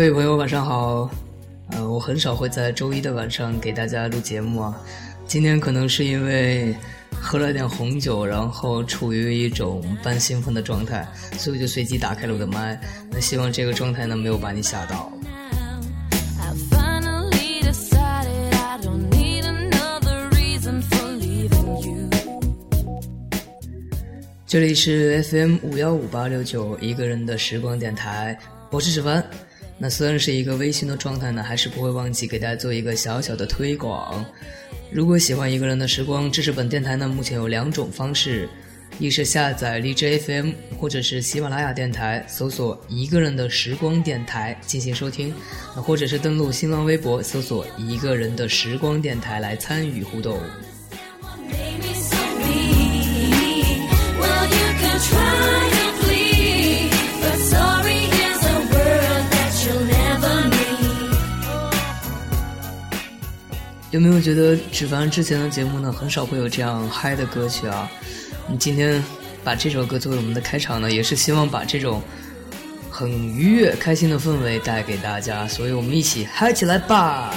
各位朋友，晚上好。呃，我很少会在周一的晚上给大家录节目啊。今天可能是因为喝了点红酒，然后处于一种半兴奋的状态，所以我就随机打开了我的麦。那希望这个状态呢没有把你吓到。这里是 FM 五幺五八六九一个人的时光电台，我是史凡。那虽然是一个微醺的状态呢，还是不会忘记给大家做一个小小的推广。如果喜欢一个人的时光，支持本电台呢，目前有两种方式：一是下载荔枝 FM 或者是喜马拉雅电台，搜索“一个人的时光电台”进行收听；那或者是登录新浪微博，搜索“一个人的时光电台”来参与互动。有没有觉得芷凡之前的节目呢，很少会有这样嗨的歌曲啊？你今天把这首歌作为我们的开场呢，也是希望把这种很愉悦、开心的氛围带给大家，所以我们一起嗨起来吧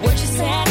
！what you say！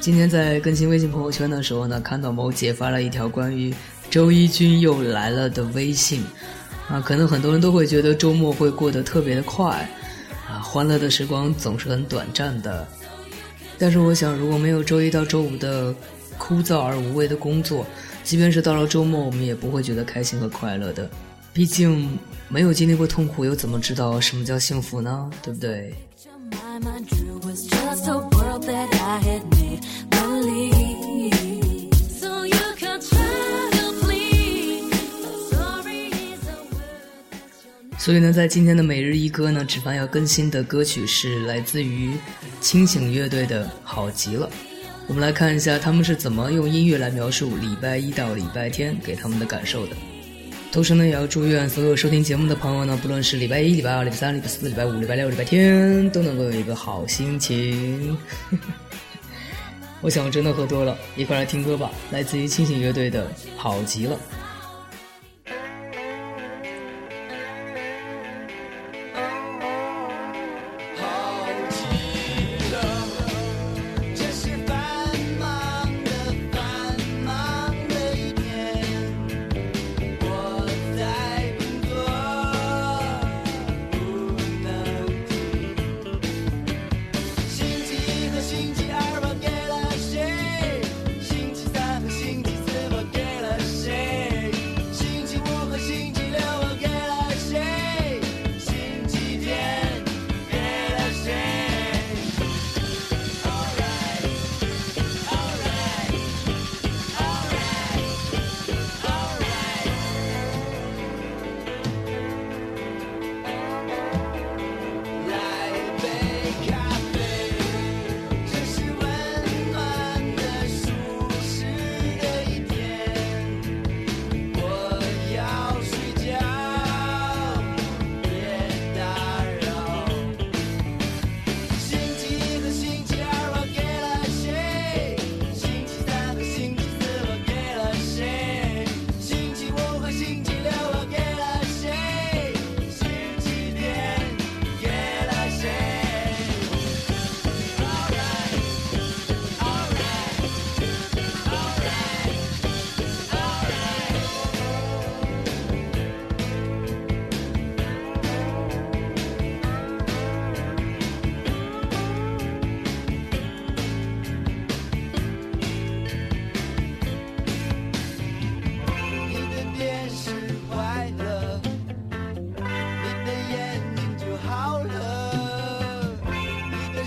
今天在更新微信朋友圈的时候呢，看到某姐发了一条关于周一君又来了的微信，啊，可能很多人都会觉得周末会过得特别的快，啊，欢乐的时光总是很短暂的。但是我想，如果没有周一到周五的枯燥而无味的工作，即便是到了周末，我们也不会觉得开心和快乐的。毕竟没有经历过痛苦，又怎么知道什么叫幸福呢？对不对？所以呢，在今天的每日一歌呢，芷凡要更新的歌曲是来自于清醒乐队的《好极了》。我们来看一下他们是怎么用音乐来描述礼拜一到礼拜天给他们的感受的。同时呢，也要祝愿所有收听节目的朋友呢，不论是礼拜一、礼拜二、礼拜三、礼拜四、礼拜五、礼拜六、礼拜天，都能够有一个好心情。我想我真的喝多了，一块来听歌吧，来自于清醒乐队的《好极了》。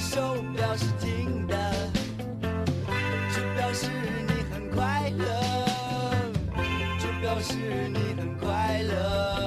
手表是停的就表示你很快乐就表示你很快乐。